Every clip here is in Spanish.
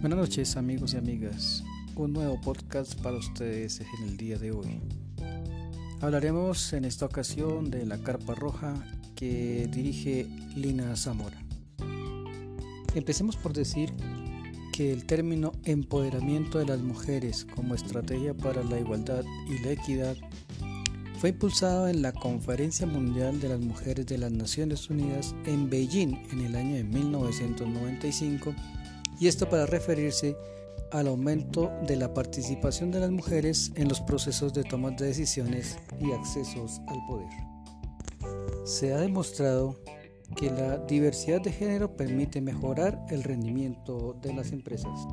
Buenas noches amigos y amigas. Un nuevo podcast para ustedes en el día de hoy. Hablaremos en esta ocasión de la carpa roja que dirige Lina Zamora. Empecemos por decir que el término empoderamiento de las mujeres como estrategia para la igualdad y la equidad fue impulsado en la Conferencia Mundial de las Mujeres de las Naciones Unidas en Beijing en el año de 1995 y esto para referirse al aumento de la participación de las mujeres en los procesos de toma de decisiones y accesos al poder. Se ha demostrado que la diversidad de género permite mejorar el rendimiento de las empresas.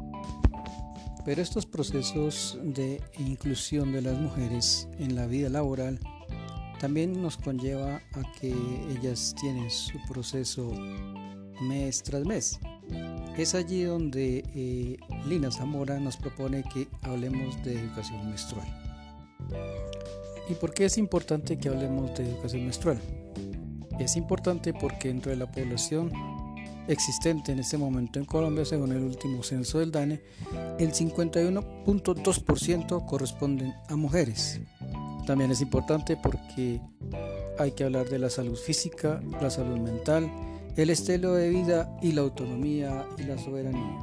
Pero estos procesos de inclusión de las mujeres en la vida laboral también nos conlleva a que ellas tienen su proceso mes tras mes. Es allí donde eh, Lina Zamora nos propone que hablemos de educación menstrual. ¿Y por qué es importante que hablemos de educación menstrual? Es importante porque dentro de la población existente en este momento en Colombia, según el último censo del DANE, el 51.2% corresponden a mujeres. También es importante porque hay que hablar de la salud física, la salud mental, el estilo de vida y la autonomía y la soberanía.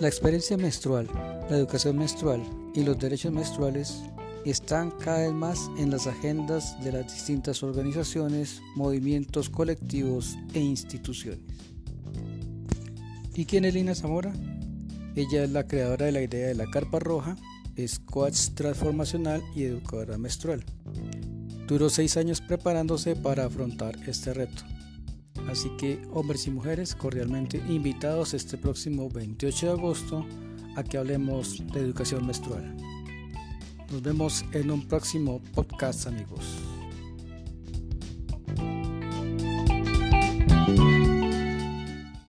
La experiencia menstrual, la educación menstrual y los derechos menstruales están cada vez más en las agendas de las distintas organizaciones, movimientos colectivos e instituciones. ¿Y quién es Lina Zamora? Ella es la creadora de la idea de la carpa roja, es coach transformacional y educadora menstrual. Duró seis años preparándose para afrontar este reto. Así que hombres y mujeres cordialmente invitados este próximo 28 de agosto a que hablemos de educación menstrual. Nos vemos en un próximo podcast amigos.